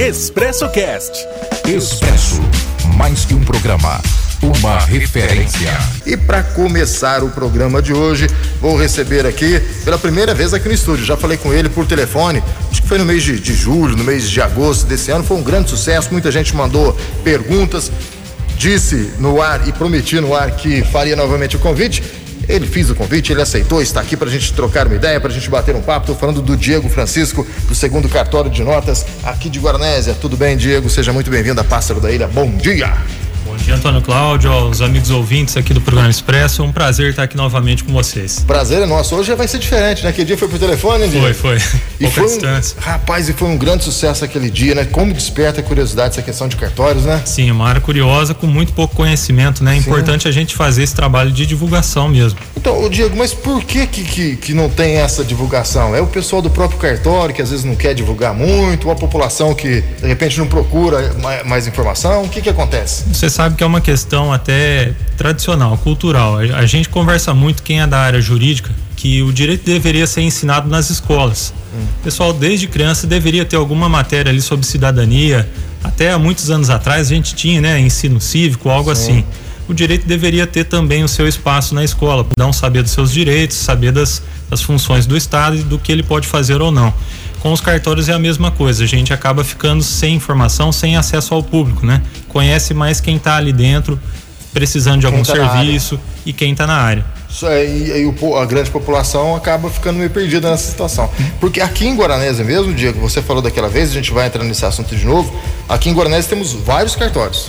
Expresso Cast. Expresso, mais que um programa, uma referência. E para começar o programa de hoje, vou receber aqui pela primeira vez aqui no estúdio. Já falei com ele por telefone, acho que foi no mês de, de julho, no mês de agosto desse ano. Foi um grande sucesso, muita gente mandou perguntas. Disse no ar e prometi no ar que faria novamente o convite. Ele fez o convite, ele aceitou, está aqui para a gente trocar uma ideia, para a gente bater um papo. Estou falando do Diego Francisco, do segundo cartório de notas aqui de Guaranésia. Tudo bem, Diego? Seja muito bem-vindo a Pássaro da Ilha. Bom dia! Antônio Cláudio, aos amigos ouvintes aqui do programa Expresso. É um prazer estar aqui novamente com vocês. Prazer é nosso. Hoje vai ser diferente, né? Aquele dia foi por telefone, né, Foi, foi. E Pouca foi um, distância. rapaz, e foi um grande sucesso aquele dia, né? Como desperta a curiosidade essa questão de cartórios, né? Sim, uma área curiosa com muito pouco conhecimento, né? É importante a gente fazer esse trabalho de divulgação mesmo. Então, ô Diego, mas por que que, que que não tem essa divulgação? É o pessoal do próprio cartório que às vezes não quer divulgar muito, ou a população que de repente não procura mais, mais informação? O que que acontece? Você sabe que é uma questão até tradicional, cultural. A gente conversa muito, quem é da área jurídica, que o direito deveria ser ensinado nas escolas. O pessoal, desde criança, deveria ter alguma matéria ali sobre cidadania. Até há muitos anos atrás a gente tinha, né, ensino cívico, algo assim. O direito deveria ter também o seu espaço na escola, não saber dos seus direitos, saber das, das funções do Estado e do que ele pode fazer ou não. Com os cartórios é a mesma coisa, a gente acaba ficando sem informação, sem acesso ao público, né? Conhece mais quem está ali dentro, precisando de algum tá serviço e quem está na área. Isso aí, po- a grande população acaba ficando meio perdida nessa situação. Porque aqui em Guaranésia mesmo, Diego, você falou daquela vez, a gente vai entrar nesse assunto de novo. Aqui em Guaranésia temos vários cartórios,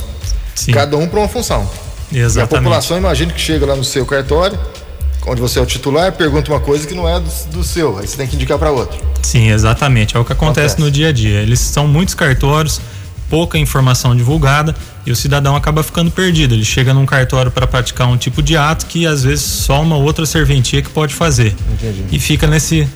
Sim, cada um para uma função. E a exatamente. população, imagina que chega lá no seu cartório, onde você é o titular, pergunta uma coisa que não é do, do seu, aí você tem que indicar para outro. Sim, exatamente. É o que acontece, Acontece. no dia a dia. Eles são muitos cartórios, pouca informação divulgada e o cidadão acaba ficando perdido. Ele chega num cartório para praticar um tipo de ato que às vezes só uma outra serventia que pode fazer. Entendi. E fica nesse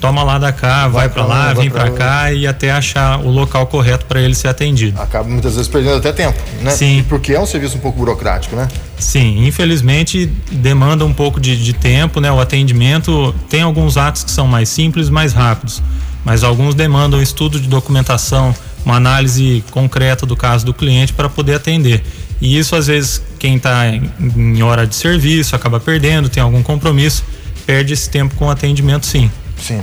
toma lá da cá, vai, para pra lá, lá, vai vem para cá e até achar o local correto para ele ser atendido. Acaba muitas vezes perdendo até tempo, né? Sim. E Porque é um serviço um pouco burocrático, né? Sim, infelizmente demanda um pouco de, de tempo, né? O atendimento tem alguns atos que são mais simples, mais rápidos, mas alguns demandam estudo de documentação, uma análise concreta do caso do cliente para poder atender. E isso às vezes quem está em, em hora de serviço acaba perdendo, tem algum compromisso, perde esse tempo com o atendimento, sim. Sim.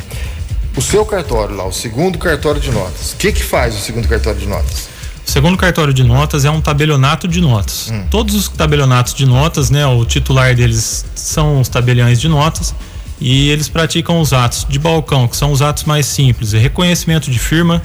O seu cartório lá, o segundo cartório de notas, o que que faz o segundo cartório de notas? O segundo cartório de notas é um tabelionato de notas. Todos os tabelionatos de notas, né, o titular deles são os tabeliões de notas e eles praticam os atos de balcão, que são os atos mais simples, reconhecimento de firma,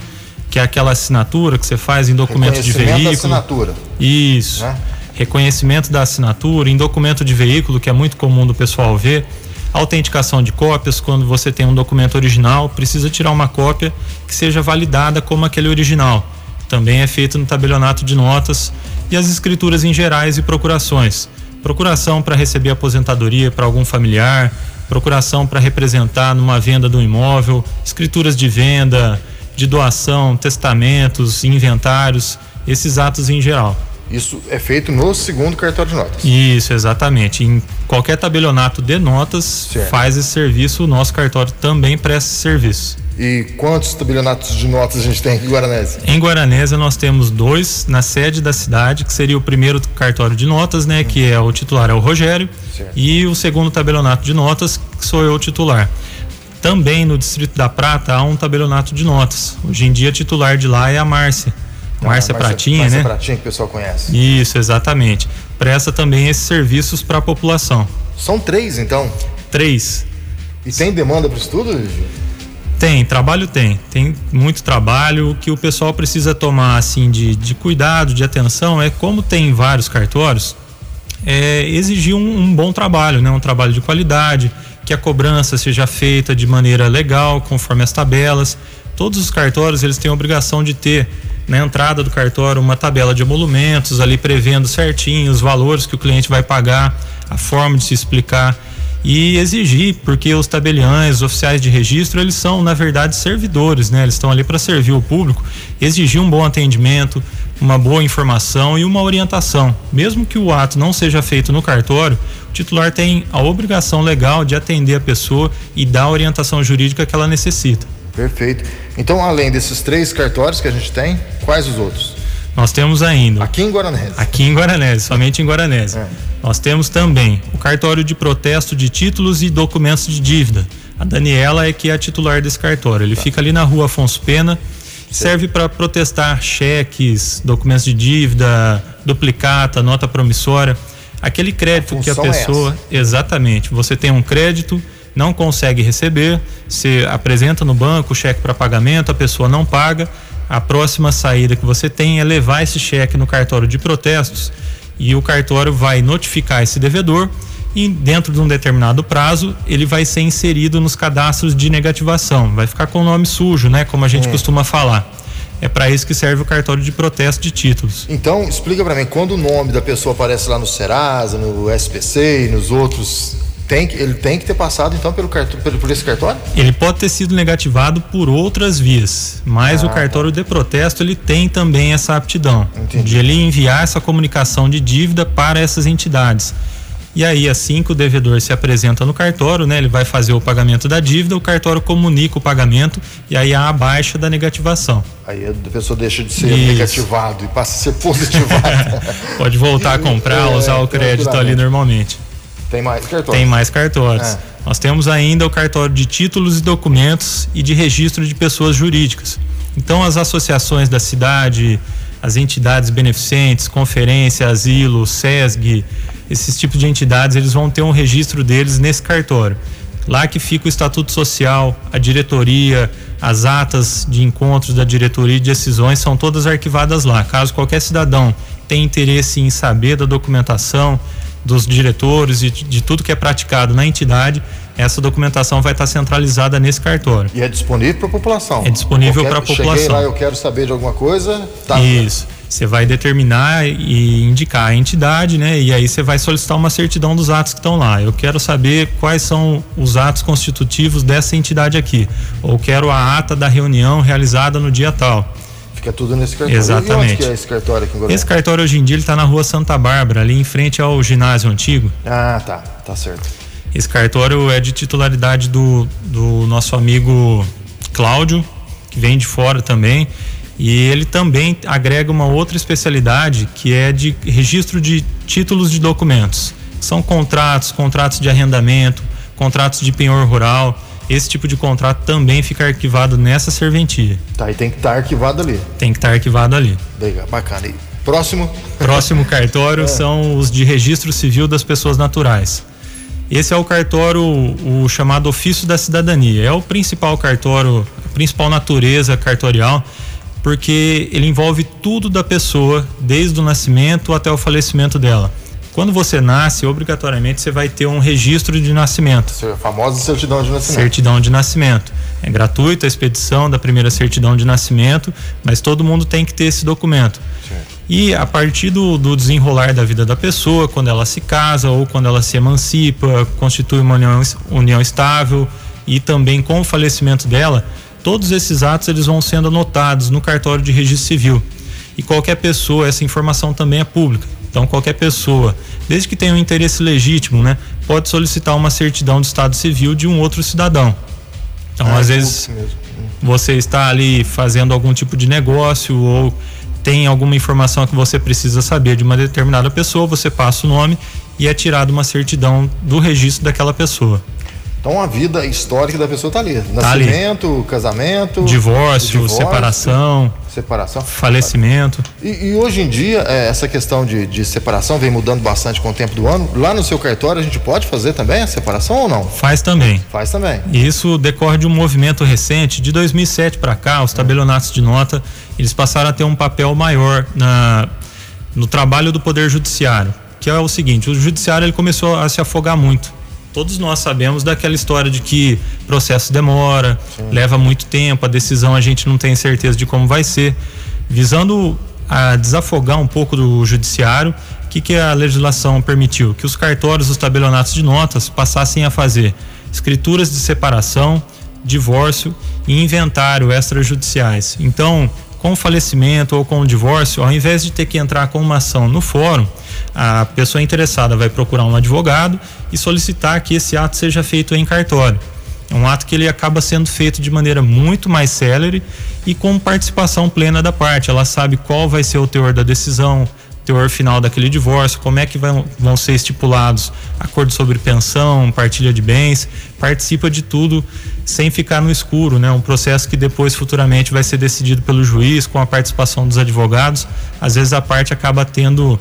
que é aquela assinatura que você faz em documento de Reconhecimento da veículo. assinatura. Isso. Né? Reconhecimento da assinatura em documento de veículo, que é muito comum do pessoal ver. Autenticação de cópias, quando você tem um documento original, precisa tirar uma cópia que seja validada como aquele original. Também é feito no tabelionato de notas e as escrituras em gerais e procurações. Procuração para receber aposentadoria para algum familiar, procuração para representar numa venda do imóvel, escrituras de venda, de doação, testamentos, inventários, esses atos em geral. Isso é feito no segundo cartório de notas. Isso, exatamente. Em qualquer tabelionato de notas Certo. faz esse serviço, o nosso cartório também presta esse serviço. E quantos tabelionatos de notas a gente tem aqui em Guaranésia? Em Guaranésia nós temos dois na sede da cidade, que seria o primeiro cartório de notas, né, que é o titular é o Rogério, Certo. e o segundo tabelionato de notas, que sou eu o titular. Também no Distrito da Prata há um tabelionato de notas. Hoje em dia titular de lá é a Márcia. Márcia Pratinha, Márcia né? Pratinha, que o pessoal conhece. Isso, exatamente. Presta também esses serviços para a população. São três, então. Três. E tem demanda para isso tudo, Gil? Tem, trabalho tem. Tem muito trabalho. O que o pessoal precisa tomar assim de, de cuidado, de atenção, é como tem vários cartórios, é exigir um, um bom trabalho, né? Um trabalho de qualidade, que a cobrança seja feita de maneira legal, conforme as tabelas. Todos os cartórios eles têm a obrigação de ter na entrada do cartório uma tabela de emolumentos ali prevendo certinho os valores que o cliente vai pagar, a forma de se explicar e exigir, porque os tabeliães, os oficiais de registro, eles são, na verdade, servidores, né? Eles estão ali para servir o público, exigir um bom atendimento, uma boa informação e uma orientação. Mesmo que o ato não seja feito no cartório, o titular tem a obrigação legal de atender a pessoa e dar a orientação jurídica que ela necessita. Perfeito. Então, além desses três cartórios que a gente tem, quais os outros? Nós temos ainda. Aqui em Guaranese. Aqui em Guaranese, somente em Guaranese. É. Nós temos também o cartório de protesto de títulos e documentos de dívida. A Daniela é que é a titular desse cartório. Ele tá. fica ali na rua Afonso Pena. Serve para protestar cheques, documentos de dívida, duplicata, nota promissória. Aquele crédito a que a é pessoa. É exatamente. Você tem um crédito, não consegue receber, você apresenta no banco o cheque para pagamento, a pessoa não paga a próxima saída que você tem é levar esse cheque no cartório de protestos e o cartório vai notificar esse devedor e dentro de um determinado prazo ele vai ser inserido nos cadastros de negativação, vai ficar com o nome sujo, né, como a gente é. costuma falar. É para isso que serve o cartório de protesto de títulos. Então, explica para mim, quando o nome da pessoa aparece lá no Serasa, no SPC e nos outros tem, ele tem que ter passado então pelo, cartão, pelo por esse cartório? Ele pode ter sido negativado por outras vias, mas ah, o cartório de protesto ele tem também essa aptidão entendi. de ele enviar essa comunicação de dívida para essas entidades. E aí, assim que o devedor se apresenta no cartório, né, ele vai fazer o pagamento da dívida, o cartório comunica o pagamento e aí há a baixa da negativação. Aí a pessoa deixa de ser Isso. negativado e passa a ser positivado. Pode voltar a comprar, é, usar o crédito ali normalmente. Tem mais cartórios? Tem mais cartórios. É. Nós temos ainda o cartório de títulos e documentos e de registro de pessoas jurídicas. Então, as associações da cidade, as entidades beneficentes, conferência, asilo, SESG, esses tipos de entidades, eles vão ter um registro deles nesse cartório. Lá que fica o estatuto social, a diretoria, as atas de encontros da diretoria e de decisões são todas arquivadas lá. Caso qualquer cidadão tenha interesse em saber da documentação, dos diretores e de tudo que é praticado na entidade, essa documentação vai estar centralizada nesse cartório. E é disponível para a população? É disponível para a população. Cheguei lá, eu quero saber de alguma coisa? Tá. Isso. Você vai determinar e indicar a entidade, né? E aí você vai solicitar uma certidão dos atos que estão lá. Eu quero saber quais são os atos constitutivos dessa entidade aqui. Ou quero a ata da reunião realizada no dia tal. Fica tudo nesse cartório. Exatamente. E onde que é esse cartório aqui em Esse cartório hoje em dia ele está na rua Santa Bárbara, ali em frente ao ginásio antigo. Ah, tá. Tá certo. Esse cartório é de titularidade do, do nosso amigo Cláudio, que vem de fora também. E ele também agrega uma outra especialidade que é de registro de títulos de documentos. São contratos, contratos de arrendamento, contratos de penhor rural esse tipo de contrato também fica arquivado nessa serventia. Tá, e tem que estar tá arquivado ali. Tem que estar tá arquivado ali. Legal, bacana. E próximo? Próximo cartório é. são os de registro civil das pessoas naturais. Esse é o cartório, o chamado ofício da cidadania. É o principal cartório, a principal natureza cartorial, porque ele envolve tudo da pessoa, desde o nascimento até o falecimento dela. Quando você nasce, obrigatoriamente você vai ter um registro de nascimento. A famosa certidão de nascimento. Certidão de nascimento. É gratuita a expedição da primeira certidão de nascimento, mas todo mundo tem que ter esse documento. E a partir do, do, desenrolar da vida da pessoa, quando ela se casa ou quando ela se emancipa, constitui uma união, união estável e também com o falecimento dela, todos esses atos eles vão sendo anotados no cartório de registro civil. E qualquer pessoa, essa informação também é pública. Então, qualquer pessoa, desde que tenha um interesse legítimo, né, pode solicitar uma certidão de estado civil de um outro cidadão. Então, ah, às é vezes, você está ali fazendo algum tipo de negócio ou tem alguma informação que você precisa saber de uma determinada pessoa, você passa o nome e é tirada uma certidão do registro daquela pessoa. Então a vida histórica da pessoa está ali. Nascimento, tá ali. casamento, divórcio, divórcio, separação, separação, falecimento. E, e hoje em dia é, essa questão de, de, separação vem mudando bastante com o tempo do ano. Lá no seu cartório a gente pode fazer também a separação ou não? Faz também. Faz também. Isso decorre de um movimento recente de 2007 para cá. Os tabelionatos de nota eles passaram a ter um papel maior na no trabalho do poder judiciário, que é o seguinte: o judiciário ele começou a se afogar muito todos nós sabemos daquela história de que processo demora, Sim. leva muito tempo, a decisão a gente não tem certeza de como vai ser. Visando a desafogar um pouco do judiciário, o que, que a legislação permitiu? Que os cartórios, os tabelionatos de notas passassem a fazer escrituras de separação, divórcio e inventário extrajudiciais. Então, com o falecimento ou com o divórcio, ao invés de ter que entrar com uma ação no fórum, a pessoa interessada vai procurar um advogado e solicitar que esse ato seja feito em cartório. É um ato que ele acaba sendo feito de maneira muito mais célere e com participação plena da parte. Ela sabe qual vai ser o teor da decisão, teor final daquele divórcio, como é que vão, vão ser estipulados acordo sobre pensão, partilha de bens, participa de tudo sem ficar no escuro, né? Um processo que depois futuramente vai ser decidido pelo juiz com a participação dos advogados. Às vezes a parte acaba tendo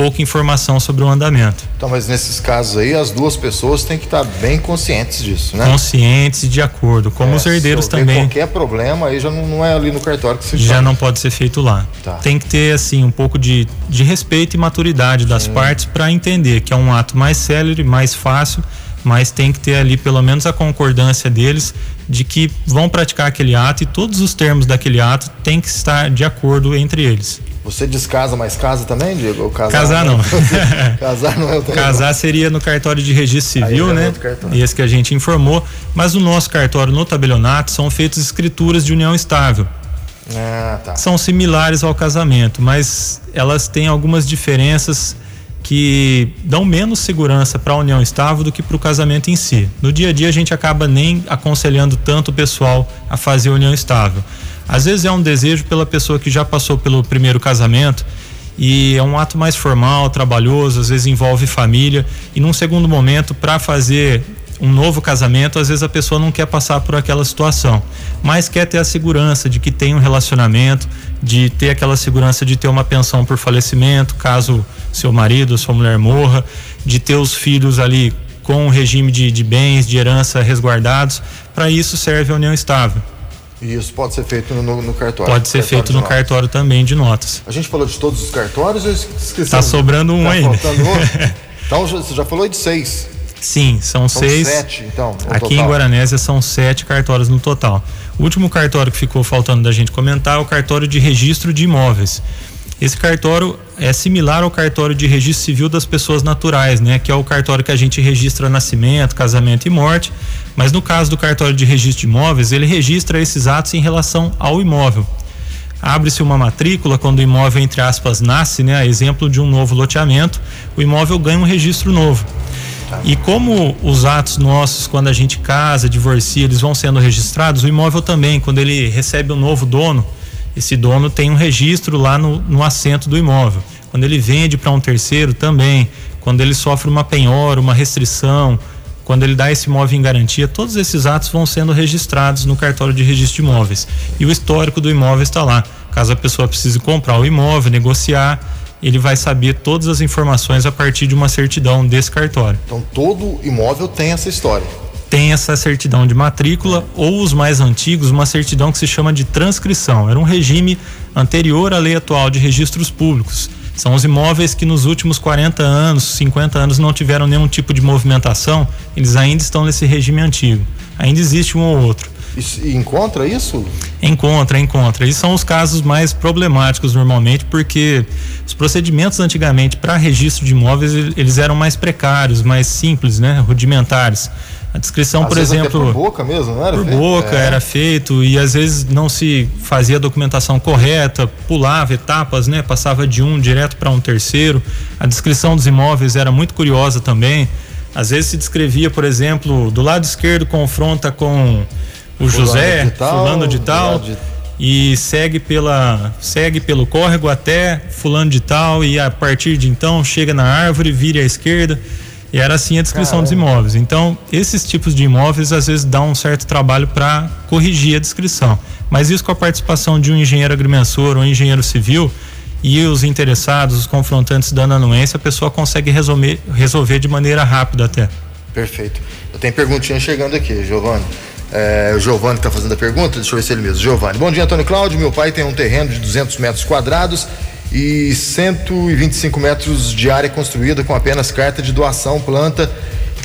pouca informação sobre o andamento. Então, mas nesses casos aí, as duas pessoas têm que estar bem conscientes disso, né? Conscientes e de acordo, como é, os herdeiros se também. qualquer problema aí já não, não, é ali no cartório que se Já não pode ser feito lá. Tá. Tem que ter, assim, um pouco de, de respeito e maturidade das Sim. partes para entender que é um ato mais célere, mais fácil, mas tem que ter ali pelo menos a concordância deles de que vão praticar aquele ato e todos os termos daquele ato têm que estar de acordo entre eles. Você descasa, mas casa também, Diego? Ou casar, casar não. casar não é o Casar seria no cartório de registro civil, é né? Esse que a gente informou. Mas no nosso cartório, no tabelionato, são feitas escrituras de união estável. Ah, tá. São similares ao casamento, mas elas têm algumas diferenças que dão menos segurança para a união estável do que para o casamento em si. No dia a dia a gente acaba nem aconselhando tanto o pessoal a fazer a união estável. Às vezes é um desejo pela pessoa que já passou pelo primeiro casamento e é um ato mais formal, trabalhoso, às vezes envolve família e num segundo momento para fazer um novo casamento, às vezes a pessoa não quer passar por aquela situação, mas quer ter a segurança de que tem um relacionamento, de ter aquela segurança de ter uma pensão por falecimento, caso seu marido sua mulher morra, de ter os filhos ali com um regime de, de bens, de herança resguardados. Para isso serve a união estável. E isso pode ser feito no, no cartório. Pode ser cartório feito no cartório também de notas. A gente falou de todos os cartórios ou esquecemos? Tá sobrando um tá ainda. então você já falou de seis. Sim, são, são seis. Sete, então. Aqui total. em Guaranésia são sete cartórios no total. O último cartório que ficou faltando da gente comentar é o cartório de registro de imóveis. Esse cartório é similar ao cartório de registro civil das pessoas naturais, né? Que é o cartório que a gente registra nascimento, casamento e morte. Mas no caso do cartório de registro de imóveis, ele registra esses atos em relação ao imóvel. Abre-se uma matrícula quando o imóvel, entre aspas, nasce, né? A exemplo de um novo loteamento, o imóvel ganha um registro novo. E como os atos nossos, quando a gente casa, divorcia, eles vão sendo registrados, o imóvel também, quando ele recebe um novo dono, esse dono tem um registro lá no, no assento do imóvel. Quando ele vende para um terceiro, também. Quando ele sofre uma penhora, uma restrição, quando ele dá esse imóvel em garantia, todos esses atos vão sendo registrados no cartório de registro de imóveis. E o histórico do imóvel está lá. Caso a pessoa precise comprar o imóvel, negociar, ele vai saber todas as informações a partir de uma certidão desse cartório. Então todo imóvel tem essa história tem essa certidão de matrícula ou os mais antigos, uma certidão que se chama de transcrição. Era um regime anterior à lei atual de registros públicos. São os imóveis que nos últimos 40 anos, 50 anos não tiveram nenhum tipo de movimentação, eles ainda estão nesse regime antigo. Ainda existe um ou outro. E encontra isso? Encontra, encontra. E são os casos mais problemáticos normalmente, porque os procedimentos antigamente para registro de imóveis eles eram mais precários, mais simples, né, rudimentares. A descrição, às por exemplo. por boca mesmo, não era? Por feito? boca é. era feito e às vezes não se fazia a documentação correta, pulava etapas, né? Passava de um direto para um terceiro. A descrição dos imóveis era muito curiosa também. Às vezes se descrevia, por exemplo, do lado esquerdo confronta com o fulano José, de tal, fulano de tal. De... E segue pela segue pelo córrego até fulano de tal e a partir de então chega na árvore, vira à esquerda. E era assim a descrição Caramba. dos imóveis. Então, esses tipos de imóveis às vezes dão um certo trabalho para corrigir a descrição. Mas isso com a participação de um engenheiro agrimensor ou um engenheiro civil e os interessados, os confrontantes dando anuência, a pessoa consegue resolver, resolver de maneira rápida até. Perfeito. Eu tenho perguntinha chegando aqui, Giovanni. É, o Giovanni está fazendo a pergunta, deixa eu ver se ele mesmo. Giovanni, bom dia, Antônio Cláudio. Meu pai tem um terreno de 200 metros quadrados e 125 metros de área construída com apenas carta de doação planta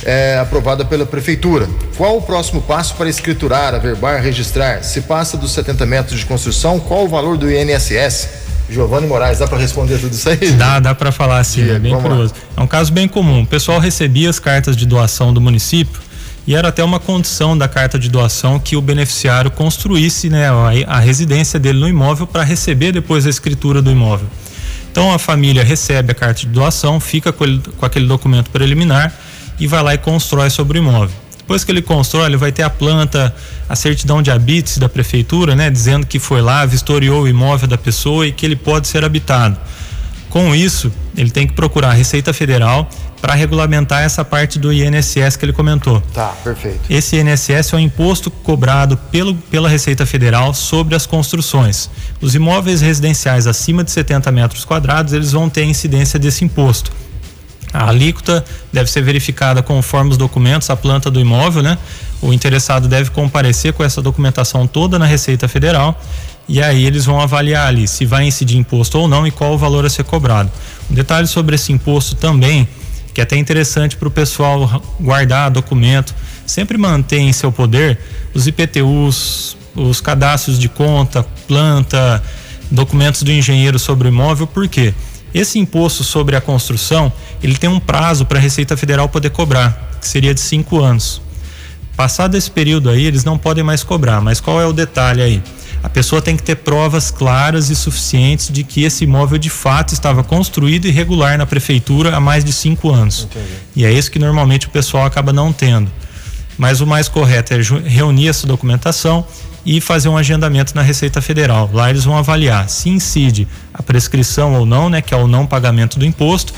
é, aprovada pela prefeitura. Qual o próximo passo para escriturar, averbar, registrar? Se passa dos 70 metros de construção, qual o valor do INSS? Giovanni Moraes, dá para responder tudo isso aí? Dá, dá para falar sim, é bem curioso. É um caso bem comum. O pessoal recebia as cartas de doação do município e era até uma condição da carta de doação que o beneficiário construísse né, a, a residência dele no imóvel para receber depois a escritura do imóvel. Então a família recebe a carta de doação, fica com, ele, com aquele documento preliminar e vai lá e constrói sobre o imóvel. Depois que ele constrói, ele vai ter a planta, a certidão de habites da prefeitura, né, dizendo que foi lá, vistoriou o imóvel da pessoa e que ele pode ser habitado. Com isso, ele tem que procurar a Receita Federal para regulamentar essa parte do INSS que ele comentou. Tá, perfeito. Esse INSS é o imposto cobrado pelo, pela Receita Federal sobre as construções. Os imóveis residenciais acima de 70 metros quadrados, eles vão ter incidência desse imposto. A alíquota deve ser verificada conforme os documentos, a planta do imóvel, né? O interessado deve comparecer com essa documentação toda na Receita Federal e aí eles vão avaliar ali se vai incidir imposto ou não e qual o valor a ser cobrado. Um detalhe sobre esse imposto também, que é até interessante para o pessoal guardar documento, sempre manter em seu poder os IPTUs, os cadastros de conta, planta, documentos do engenheiro sobre o imóvel, por quê? Esse imposto sobre a construção, ele tem um prazo para a Receita Federal poder cobrar, que seria de cinco anos. Passado esse período aí, eles não podem mais cobrar, mas qual é o detalhe aí? A pessoa tem que ter provas claras e suficientes de que esse imóvel de fato estava construído e regular na prefeitura há mais de cinco anos. Entendi. E é isso que normalmente o pessoal acaba não tendo. Mas o mais correto é reunir essa documentação e fazer um agendamento na Receita Federal. Lá eles vão avaliar se incide a prescrição ou não, né, que é o não pagamento do imposto,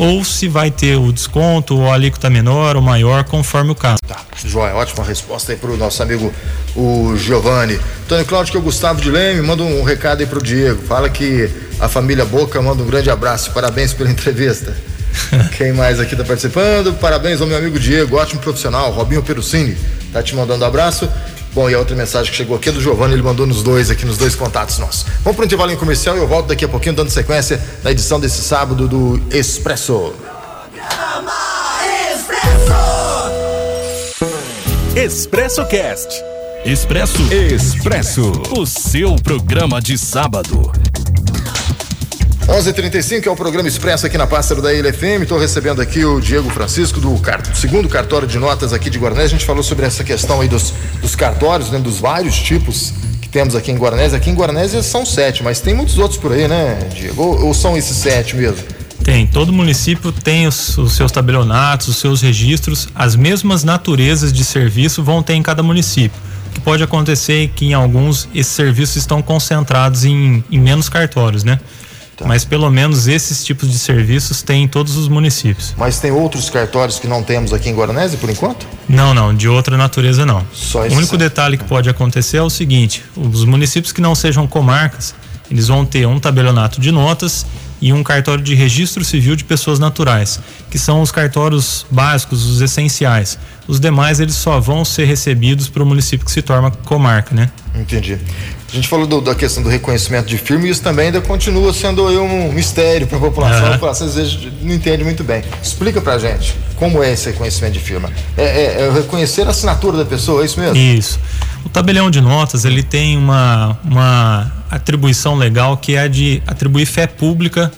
ou se vai ter o desconto ou a alíquota menor ou maior, conforme o caso. Tá, joia, ótima resposta aí para o nosso amigo o Giovanni. Tony Cláudio, que é o Gustavo de Leme, manda um recado aí para o Diego. Fala que a família Boca manda um grande abraço. Parabéns pela entrevista. Quem mais aqui está participando? Parabéns ao meu amigo Diego, ótimo profissional. Robinho Perucini tá te mandando abraço. Bom, e a outra mensagem que chegou aqui é do Giovanni, ele mandou nos dois aqui, nos dois contatos nossos. Vamos para o intervalo em comercial e eu volto daqui a pouquinho dando sequência na edição desse sábado do Expresso. Expresso Cast. Expresso Expresso. O seu programa de sábado. 11:35 é o programa Expresso aqui na Pássaro da Ilha FM. Estou recebendo aqui o Diego Francisco do, do segundo cartório de notas aqui de Guaranés. A gente falou sobre essa questão aí dos, dos cartórios, né, dos vários tipos que temos aqui em Guaranés. Aqui em Guaranés são sete, mas tem muitos outros por aí, né, Diego? Ou, ou são esses sete mesmo? Tem, todo município tem os, os, seus tabelionatos, os seus registros, as mesmas naturezas de serviço vão ter em cada município. O que pode acontecer é que em alguns esses serviços estão concentrados em, em menos cartórios, né? Tá. Mas pelo menos esses tipos de serviços tem em todos os municípios. Mas tem outros cartórios que não temos aqui em Guaranese por enquanto? Não, não, de outra natureza não. Só o único detalhe que pode acontecer é o seguinte: os municípios que não sejam comarcas, eles vão ter um tabelionato de notas e um cartório de registro civil de pessoas naturais, que são os cartórios básicos, os essenciais. Os demais eles só vão ser recebidos para o município que se torna comarca, né? Entendi. A gente falou do, da questão do reconhecimento de firma e isso também ainda continua sendo um mistério para a população. Uhum. A população às vezes não entende muito bem. Explica para gente como é esse reconhecimento de firma. É, é, é reconhecer a assinatura da pessoa, é isso mesmo? Isso. O tabelião de notas ele tem uma, uma atribuição legal que é a de atribuir fé pública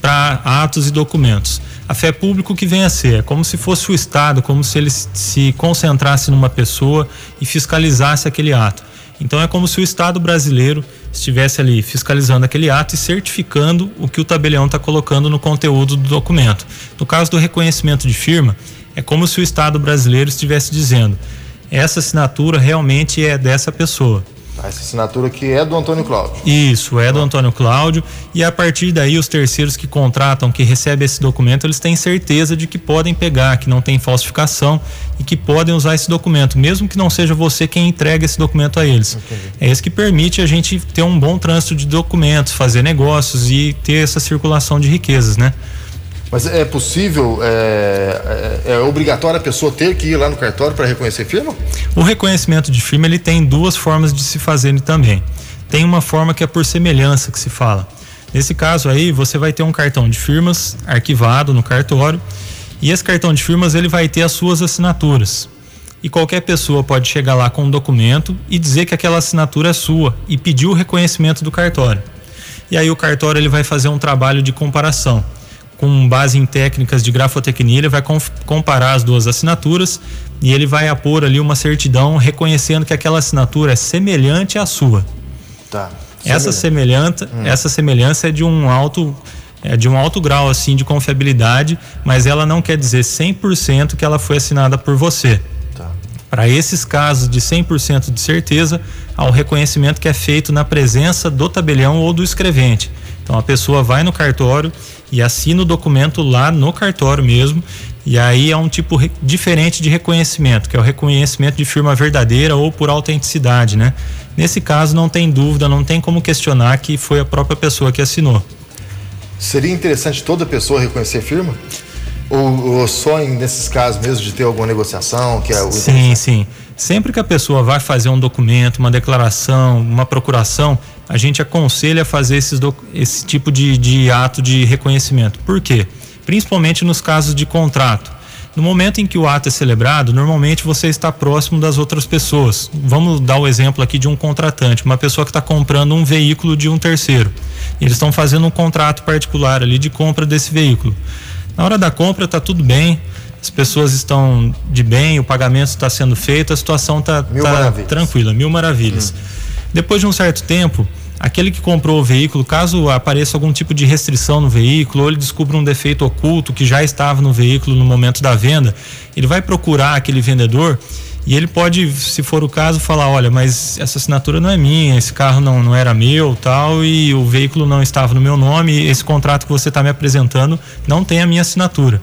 para atos e documentos. A fé pública que vem a ser é como se fosse o Estado, como se ele se concentrasse numa pessoa e fiscalizasse aquele ato. Então é como se o Estado brasileiro estivesse ali fiscalizando aquele ato e certificando o que o tabelião está colocando no conteúdo do documento. No caso do reconhecimento de firma, é como se o Estado brasileiro estivesse dizendo: essa assinatura realmente é dessa pessoa. Essa assinatura que é do Antônio Cláudio. Isso, é do Antônio Cláudio. E a partir daí, os terceiros que contratam, que recebem esse documento, eles têm certeza de que podem pegar, que não tem falsificação e que podem usar esse documento, mesmo que não seja você quem entrega esse documento a eles. Entendi. É isso que permite a gente ter um bom trânsito de documentos, fazer negócios e ter essa circulação de riquezas, né? Mas é possível, é, é, é, obrigatório a pessoa ter que ir lá no cartório para reconhecer firma? O reconhecimento de firma ele tem duas formas de se fazer também. Tem uma forma que é por semelhança que se fala. Nesse caso aí, você vai ter um cartão de firmas arquivado no cartório e esse cartão de firmas ele vai ter as suas assinaturas. E qualquer pessoa pode chegar lá com um documento e dizer que aquela assinatura é sua e pedir o reconhecimento do cartório. E aí o cartório ele vai fazer um trabalho de comparação com base em técnicas de grafotecnia, ele vai comparar as duas assinaturas e ele vai apor ali uma certidão reconhecendo que aquela assinatura é semelhante à sua. Tá. Essa semelhança, hum. essa semelhança é de um alto é de um alto grau assim de confiabilidade, mas ela não quer dizer 100% que ela foi assinada por você. Tá. Para esses casos de 100% de certeza, há um reconhecimento que é feito na presença do tabelião ou do escrevente. Então a pessoa vai no cartório e assina o documento lá no cartório mesmo. E aí é um tipo diferente de reconhecimento, que é o reconhecimento de firma verdadeira ou por autenticidade, né? Nesse caso não tem dúvida, não tem como questionar que foi a própria pessoa que assinou. Seria interessante toda pessoa reconhecer firma? Ou, ou, só em, nesses casos mesmo de ter alguma negociação que é o sim sim sempre que a pessoa vai fazer um documento uma declaração uma procuração a gente aconselha a fazer esses esse tipo de, de ato de reconhecimento. Por quê? Principalmente nos casos de contrato. No momento em que o ato é celebrado normalmente você está próximo das outras pessoas. Vamos dar o exemplo aqui de um contratante uma pessoa que está comprando um veículo de um terceiro. Eles estão fazendo um contrato particular ali de compra desse veículo. Na hora da compra está tudo bem, as pessoas estão de bem, o pagamento está sendo feito, a situação está tá tranquila, mil maravilhas. Hum. Depois de um certo tempo, aquele que comprou o veículo, caso apareça algum tipo de restrição no veículo ou ele descubra um defeito oculto que já estava no veículo no momento da venda, ele vai procurar aquele vendedor e ele pode, se for o caso, falar, olha, mas essa assinatura não é minha, esse carro não, não era meu, tal, e o veículo não estava no meu nome, esse contrato que você está me apresentando não tem a minha assinatura.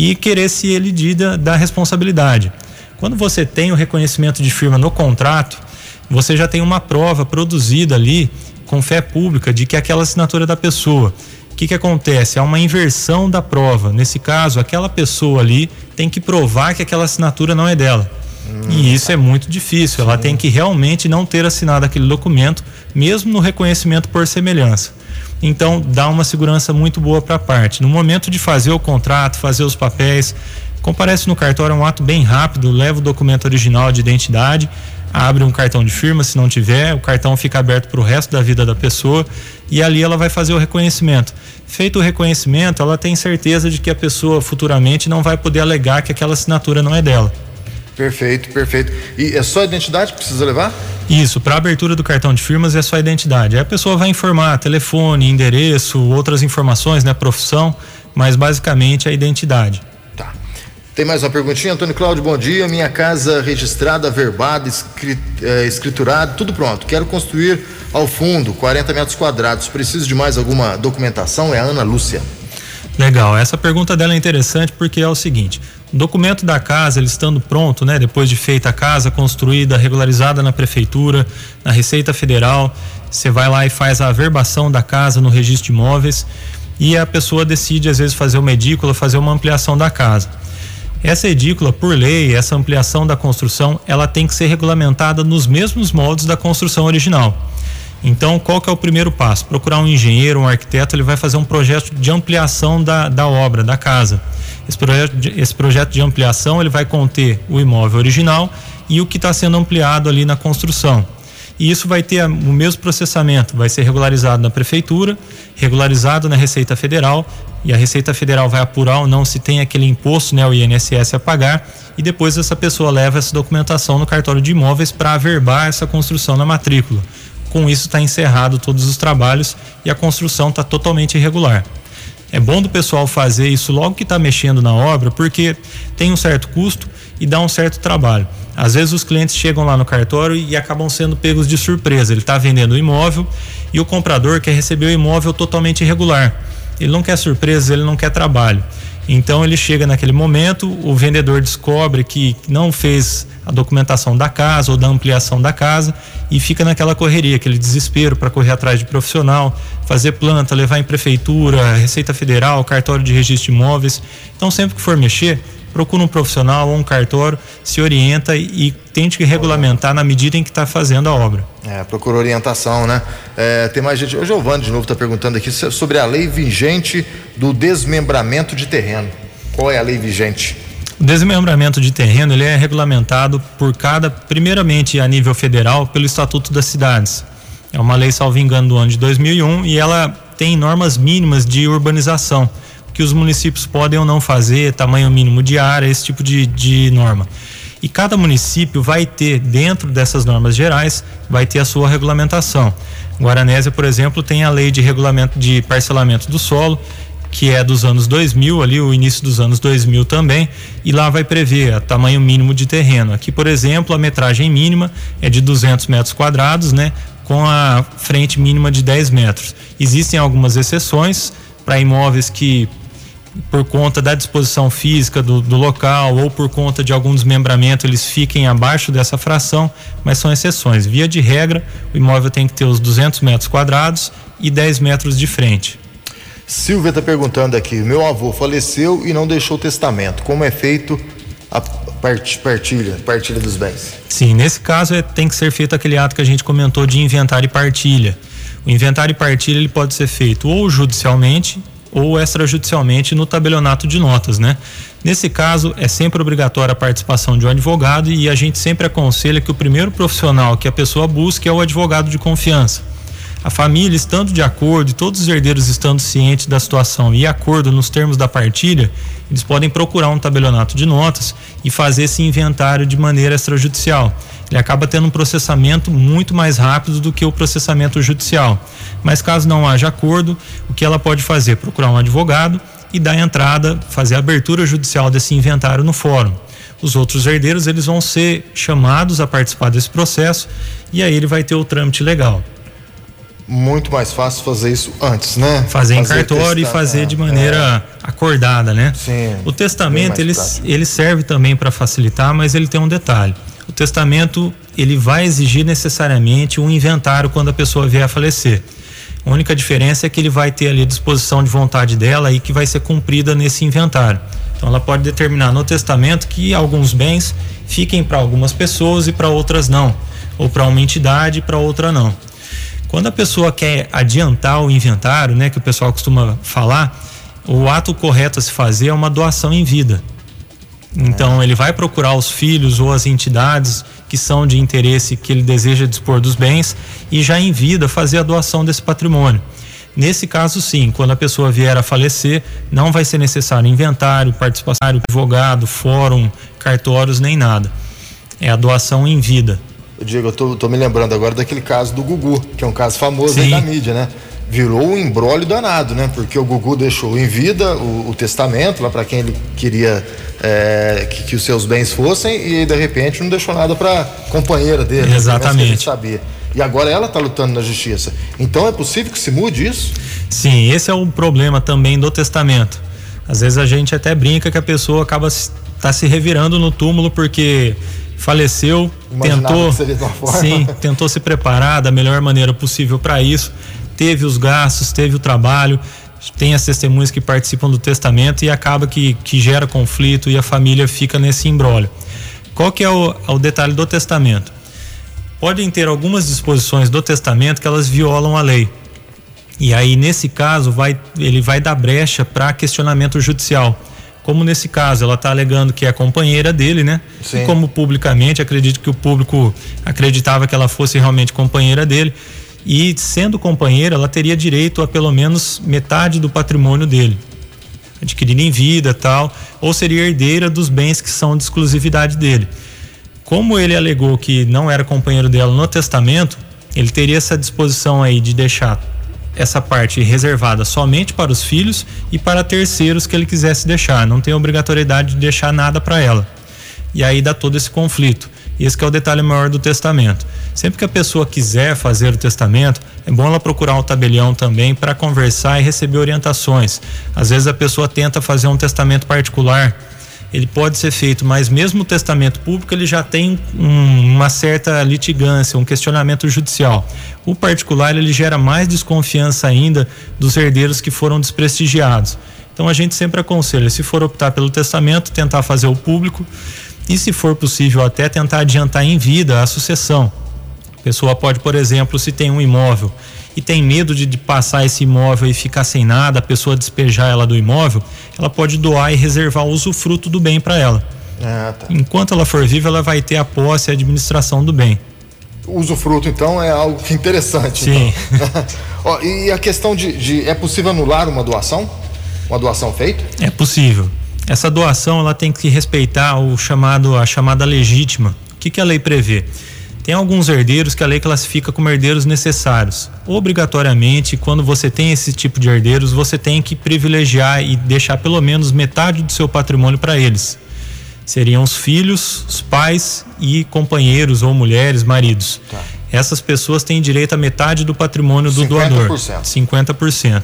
E querer se ele da, da responsabilidade. Quando você tem o reconhecimento de firma no contrato, você já tem uma prova produzida ali com fé pública de que aquela assinatura é da pessoa. O que, que acontece? Há uma inversão da prova. Nesse caso, aquela pessoa ali tem que provar que aquela assinatura não é dela. Hum, e isso é muito difícil. Ela tem que realmente não ter assinado aquele documento, mesmo no reconhecimento por semelhança. Então, dá uma segurança muito boa para a parte. No momento de fazer o contrato, fazer os papéis, comparece no cartório, é um ato bem rápido, leva o documento original de identidade, abre um cartão de firma, se não tiver, o cartão fica aberto para o resto da vida da pessoa e ali ela vai fazer o reconhecimento. Feito o reconhecimento, ela tem certeza de que a pessoa futuramente não vai poder alegar que aquela assinatura não é dela. Perfeito, perfeito. E é só a identidade que precisa levar? Isso, para abertura do cartão de firmas é só a identidade. Aí a pessoa vai informar telefone, endereço, outras informações, né, profissão, mas basicamente é a identidade. Tá. Tem mais uma perguntinha, Antônio Cláudio, bom dia. Minha casa registrada, verbada, é, escriturada, tudo pronto. Quero construir ao fundo, 40 metros quadrados. Preciso de mais alguma documentação? É a Ana Lúcia. Legal, essa pergunta dela é interessante porque é o seguinte: documento da casa, ele estando pronto, né, depois de feita a casa, construída, regularizada na prefeitura, na Receita Federal, você vai lá e faz a averbação da casa no registro de imóveis e a pessoa decide às vezes fazer uma edícula, fazer uma ampliação da casa. Essa edícula, por lei, essa ampliação da construção, ela tem que ser regulamentada nos mesmos moldes da construção original. Então, qual que é o primeiro passo? Procurar um engenheiro, um arquiteto, ele vai fazer um projeto de ampliação da, da obra, da casa. Esse projeto, de, esse projeto de ampliação ele vai conter o imóvel original e o que está sendo ampliado ali na construção. E isso vai ter o mesmo processamento, vai ser regularizado na prefeitura, regularizado na Receita Federal, e a Receita Federal vai apurar ou não se tem aquele imposto, né, o INSS a pagar, e depois essa pessoa leva essa documentação no cartório de imóveis para averbar essa construção na matrícula. Com isso está encerrado todos os trabalhos e a construção está totalmente irregular. É bom do pessoal fazer isso logo que está mexendo na obra, porque tem um certo custo e dá um certo trabalho. Às vezes os clientes chegam lá no cartório e acabam sendo pegos de surpresa. Ele está vendendo o imóvel e o comprador quer receber o imóvel totalmente irregular. Ele não quer surpresa, ele não quer trabalho. Então ele chega naquele momento, o vendedor descobre que não fez a documentação da casa ou da ampliação da casa e fica naquela correria, aquele desespero para correr atrás de profissional, fazer planta, levar em prefeitura, Receita Federal, cartório de registro de imóveis. Então sempre que for mexer, procura um profissional ou um cartório, se orienta e, e tente regulamentar na medida em que está fazendo a obra. É, procura orientação, né? É, tem mais gente. O Giovanni de novo está perguntando aqui sobre a lei vigente do desmembramento de terreno. Qual é a lei vigente? O desmembramento de terreno ele é regulamentado por cada, primeiramente a nível federal, pelo Estatuto das Cidades. É uma lei, salvo engano, do ano de 2001 e ela tem normas mínimas de urbanização que os municípios podem ou não fazer, tamanho mínimo de área, esse tipo de, de norma. E cada município vai ter, dentro dessas normas gerais, vai ter a sua regulamentação. Guaranésia, por exemplo, tem a lei de regulamento de parcelamento do solo, que é dos anos 2000, ali o início dos anos 2000 também, e lá vai prever o tamanho mínimo de terreno. Aqui, por exemplo, a metragem mínima é de 200 metros quadrados, né, com a frente mínima de 10 metros. Existem algumas exceções para imóveis que por conta da disposição física do, do, local ou por conta de algum desmembramento eles fiquem abaixo dessa fração, mas são exceções. Via de regra, o imóvel tem que ter os 200 metros quadrados e 10 metros de frente. Silvia está perguntando aqui: meu avô faleceu e não deixou testamento. Como é feito a partilha, partilha dos bens? Sim, nesse caso é, tem que ser feito aquele ato que a gente comentou de inventário e partilha. O inventário e partilha ele pode ser feito ou judicialmente ou extrajudicialmente no tabelionato de notas, né? Nesse caso, é sempre obrigatória a participação de um advogado e a gente sempre aconselha que o primeiro profissional que a pessoa busque é o advogado de confiança. A família estando de acordo e todos os herdeiros estando cientes da situação e acordo nos termos da partilha, eles podem procurar um tabelionato de notas e fazer esse inventário de maneira extrajudicial. Ele acaba tendo um processamento muito mais rápido do que o processamento judicial. Mas caso não haja acordo, o que ela pode fazer? Procurar um advogado e dar entrada, fazer a abertura judicial desse inventário no fórum. Os outros herdeiros eles vão ser chamados a participar desse processo e aí ele vai ter o trâmite legal muito mais fácil fazer isso antes, né? Fazer, fazer em cartório e fazer de maneira é. acordada, né? Sim. O testamento ele, ele serve também para facilitar, mas ele tem um detalhe. O testamento ele vai exigir necessariamente um inventário quando a pessoa vier a falecer. A única diferença é que ele vai ter ali a disposição de vontade dela e que vai ser cumprida nesse inventário. Então ela pode determinar no testamento que alguns bens fiquem para algumas pessoas e para outras não, ou para uma entidade e para outra não. Quando a pessoa quer adiantar o inventário, né, que o pessoal costuma falar, o ato correto a se fazer é uma doação em vida. Então ele vai procurar os filhos ou as entidades que são de interesse que ele deseja dispor dos bens e já em vida fazer a doação desse patrimônio. Nesse caso, sim, quando a pessoa vier a falecer, não vai ser necessário inventário, participação, advogado, fórum, cartórios, nem nada. É a doação em vida. Diego, eu tô, tô, me lembrando agora daquele caso do Gugu, que é um caso famoso aí da mídia, né? Virou um embrólio danado, né? Porque o Gugu deixou em vida o, o testamento lá para quem ele queria é, que, que, os seus bens fossem e de repente não deixou nada para companheira dele. Né? Exatamente. Sabia. E agora ela está lutando na justiça. Então é possível que se mude isso? Sim, esse é o problema também do testamento. Às vezes a gente até brinca que a pessoa acaba tá se revirando no túmulo porque faleceu, tentou, sim, tentou se preparar da melhor maneira possível para isso, teve os gastos, teve o trabalho, tem as testemunhas que participam do testamento e acaba que, que gera conflito e a família fica nesse embrólio. Qual que é o, o detalhe do testamento? Podem ter algumas disposições do testamento que elas violam a lei. E aí, nesse caso, vai, ele vai dar brecha para questionamento judicial como nesse caso ela está alegando que é companheira dele, né? Sim. E como publicamente, acredito que o público acreditava que ela fosse realmente companheira dele. E sendo companheira, ela teria direito a pelo menos metade do patrimônio dele, adquirido em vida tal, ou seria herdeira dos bens que são de exclusividade dele. Como ele alegou que não era companheiro dela no testamento, ele teria essa disposição aí de deixar essa parte reservada somente para os filhos e para terceiros que ele quisesse deixar. Não tem obrigatoriedade de deixar nada para ela. E aí dá todo esse conflito. Esse é o detalhe maior do testamento. Sempre que a pessoa quiser fazer o testamento, é bom ela procurar um tabelião também para conversar e receber orientações. Às vezes a pessoa tenta fazer um testamento particular ele pode ser feito, mas mesmo o testamento público ele já tem um, uma certa litigância, um questionamento judicial. O particular ele gera mais desconfiança ainda dos herdeiros que foram desprestigiados. Então a gente sempre aconselha, se for optar pelo testamento, tentar fazer o público e se for possível até tentar adiantar em vida a sucessão. A pessoa pode, por exemplo, se tem um imóvel e tem medo de, de, passar esse imóvel e ficar sem nada, a pessoa despejar ela do imóvel, ela pode doar e reservar o usufruto do bem para ela. Ah, tá. Enquanto ela for viva, ela vai ter a posse e a administração do bem. O usufruto, então, é algo interessante. Sim. Então. Ó, e a questão de, de. É possível anular uma doação? Uma doação feita? É possível. Essa doação ela tem que respeitar o chamado, a chamada legítima. O que, que a lei prevê? Tem alguns herdeiros que a lei classifica como herdeiros necessários. Obrigatoriamente, quando você tem esse tipo de herdeiros, você tem que privilegiar e deixar pelo menos metade do seu patrimônio para eles. Seriam os filhos, os pais e companheiros ou mulheres, maridos. Tá. Essas pessoas têm direito a metade do patrimônio do 50%. doador. 50%.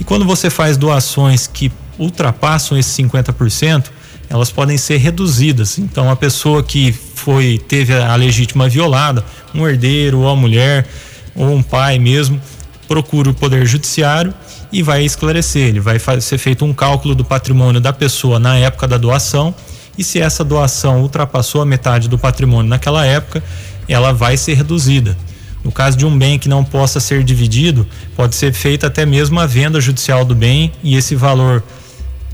E quando você faz doações que ultrapassam esse 50%, elas podem ser reduzidas. Então, a pessoa que foi teve a legítima violada, um herdeiro ou a mulher ou um pai mesmo, procura o poder judiciário e vai esclarecer. Ele vai ser feito um cálculo do patrimônio da pessoa na época da doação e se essa doação ultrapassou a metade do patrimônio naquela época, ela vai ser reduzida. No caso de um bem que não possa ser dividido, pode ser feita até mesmo a venda judicial do bem e esse valor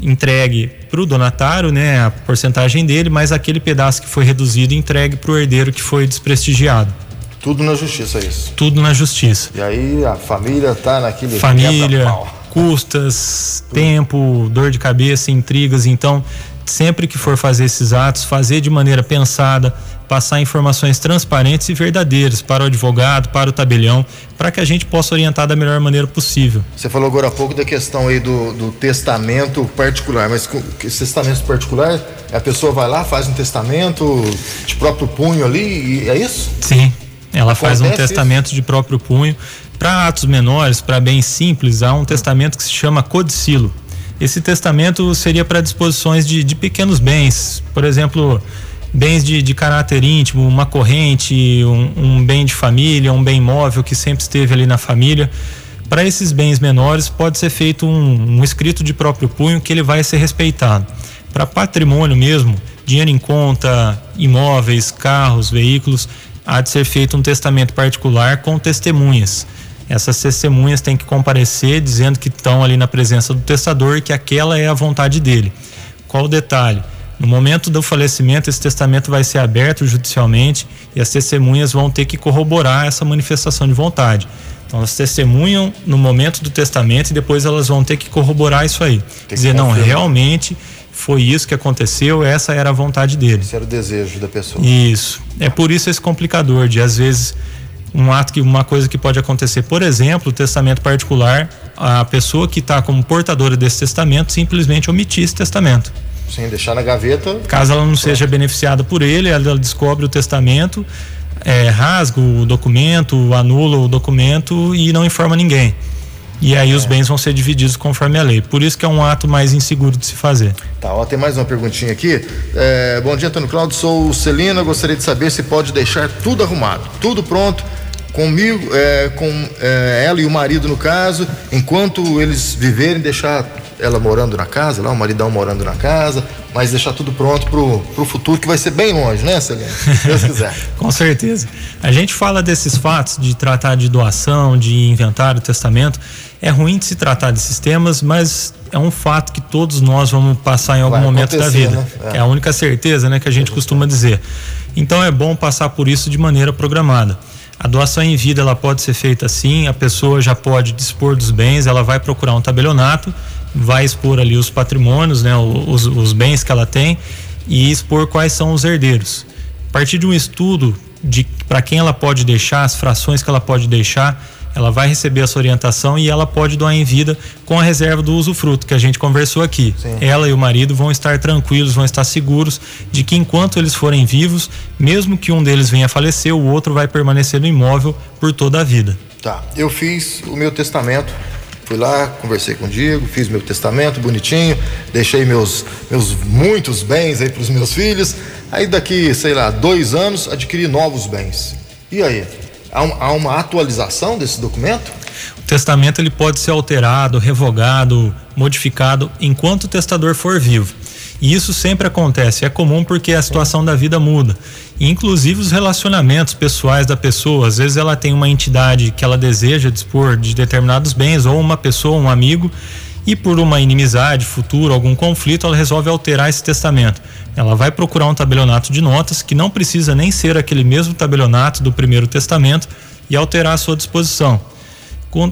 entregue para o donatário, né, a porcentagem dele, mas aquele pedaço que foi reduzido entregue para o herdeiro que foi desprestigiado. Tudo na justiça, é isso? Tudo na justiça. E aí a família tá naquele família, custas, Tudo. tempo, dor de cabeça, intrigas, então sempre que for fazer esses atos, fazer de maneira pensada, passar informações transparentes e verdadeiras para o advogado, para o tabelião, para que a gente possa orientar da melhor maneira possível. Você falou agora há pouco da questão aí do, do testamento particular, mas esse testamento particular, a pessoa vai lá, faz um testamento de próprio punho ali, e é isso? Sim, ela faz um testamento isso? de próprio punho. Para atos menores, para bens simples, há um testamento que se chama codicilo. Esse testamento seria para disposições de, de pequenos bens, por exemplo, bens de, de caráter íntimo, uma corrente, um, um, bem de família, um bem móvel que sempre esteve ali na família. Para esses bens menores, pode ser feito um, um escrito de próprio punho que ele vai ser respeitado. Para patrimônio mesmo, dinheiro em conta, imóveis, carros, veículos, há de ser feito um testamento particular com testemunhas essas testemunhas têm que comparecer dizendo que estão ali na presença do testador e que aquela é a vontade dele. Qual o detalhe? No momento do falecimento, esse testamento vai ser aberto judicialmente e as testemunhas vão ter que corroborar essa manifestação de vontade. Então, elas testemunham no momento do testamento e depois elas vão ter que corroborar isso aí. Tem Dizer, não, realmente foi isso que aconteceu, essa era a vontade dele. Esse era o desejo da pessoa. Isso. É por isso esse complicador de, às vezes, um ato que uma coisa que pode acontecer, por exemplo, o testamento particular, a pessoa que está como portadora desse testamento simplesmente omitir esse testamento. Sem deixar na gaveta. Caso ela não pronto. seja beneficiada por ele, ela descobre o testamento, é, rasga o documento, anula o documento e não informa ninguém. E aí é. os bens vão ser divididos conforme a lei. Por isso que é um ato mais inseguro de se fazer. Tá, ó, tem mais uma perguntinha aqui. É, bom dia, Antônio Cláudio. Sou Celina. Gostaria de saber se pode deixar tudo arrumado, tudo pronto comigo, é, com é, ela e o marido no caso, enquanto eles viverem, deixar ela morando na casa, lá o maridão morando na casa, mas deixar tudo pronto pro, pro futuro que vai ser bem longe, né, Celina? Se Deus quiser. com certeza. A gente fala desses fatos de tratar de doação, de inventário, testamento. É ruim de se tratar desses temas, mas é um fato que todos nós vamos passar em algum vai momento da vida. Né? É. é. a única certeza, né, que a gente costuma dizer. Então é bom passar por isso de maneira programada. A doação em vida ela pode ser feita assim, a pessoa já pode dispor dos bens, ela vai procurar um tabelionato, vai expor ali os patrimônios, né, os, os bens que ela tem e expor quais são os herdeiros. A partir de um estudo de para quem ela pode deixar, as frações que ela pode deixar, ela vai receber essa orientação e ela pode doar em vida com a reserva do usufruto que a gente conversou aqui. Sim. Ela e o marido vão estar tranquilos, vão estar seguros de que enquanto eles forem vivos, mesmo que um deles venha a falecer, o outro vai permanecer no imóvel por toda a vida. Tá. Eu fiz o meu testamento fui lá, conversei com o Diego, fiz meu testamento bonitinho, deixei meus, meus muitos bens aí para os meus filhos. Aí daqui, sei lá, dois anos, adquiri novos bens. E aí? Há, um, há uma atualização desse documento? O testamento ele pode ser alterado, revogado, modificado enquanto o testador for vivo. E isso sempre acontece, é comum porque a situação da vida muda. Inclusive os relacionamentos pessoais da pessoa. Às vezes ela tem uma entidade que ela deseja dispor de determinados bens, ou uma pessoa, um amigo, e por uma inimizade futura, algum conflito, ela resolve alterar esse testamento. Ela vai procurar um tabelionato de notas, que não precisa nem ser aquele mesmo tabelionato do primeiro testamento, e alterar a sua disposição.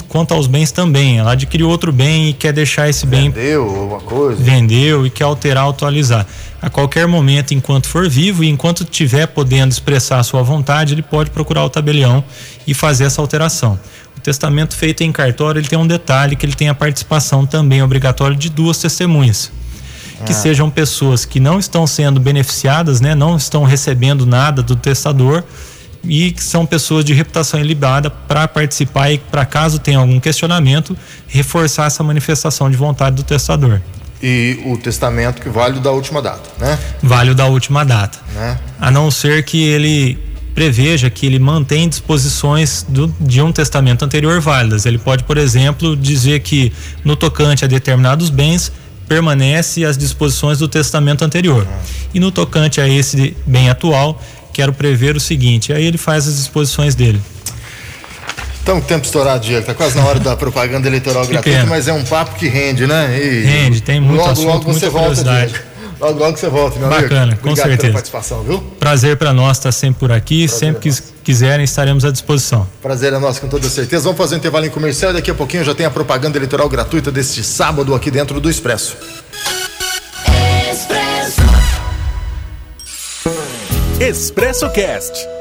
Quanto aos bens também, ela adquiriu outro bem e quer deixar esse bem. Vendeu alguma coisa? Vendeu e quer alterar, atualizar. a qualquer momento, enquanto for vivo e enquanto tiver podendo expressar a sua vontade, ele pode procurar o tabelião e fazer essa alteração. O testamento feito em cartório ele tem um detalhe que ele tem a participação também obrigatória de duas testemunhas. Que ah. sejam pessoas que não estão sendo beneficiadas, né, não estão recebendo nada do testador e que são pessoas de reputação ilibada para participar e para caso tenha algum questionamento, reforçar essa manifestação de vontade do testador. E o testamento que vale da última data, né? Vale da última data. Né? A não ser que ele preveja que ele mantém disposições do, de um testamento anterior válidas. Ele pode, por exemplo, dizer que no tocante a determinados bens permanece as disposições do testamento anterior. E no tocante a esse bem atual, quero prever o seguinte, aí ele faz as disposições dele. Então, tempo estourado, Diego. Tá quase na hora da propaganda eleitoral gratuita, mas é um papo que rende, né? E rende, tem muito logo, assunto, logo você volta, Diego. Logo, logo você volta, meu Bacana, amigo. com certeza. Participação, viu? Prazer para nós estar sempre por aqui. Prazer sempre é que quiserem, estaremos à disposição. Prazer é nosso, com toda certeza. Vamos fazer um intervalo em comercial. Daqui a pouquinho já tem a propaganda eleitoral gratuita deste sábado aqui dentro do Expresso. Expresso. Expresso Cast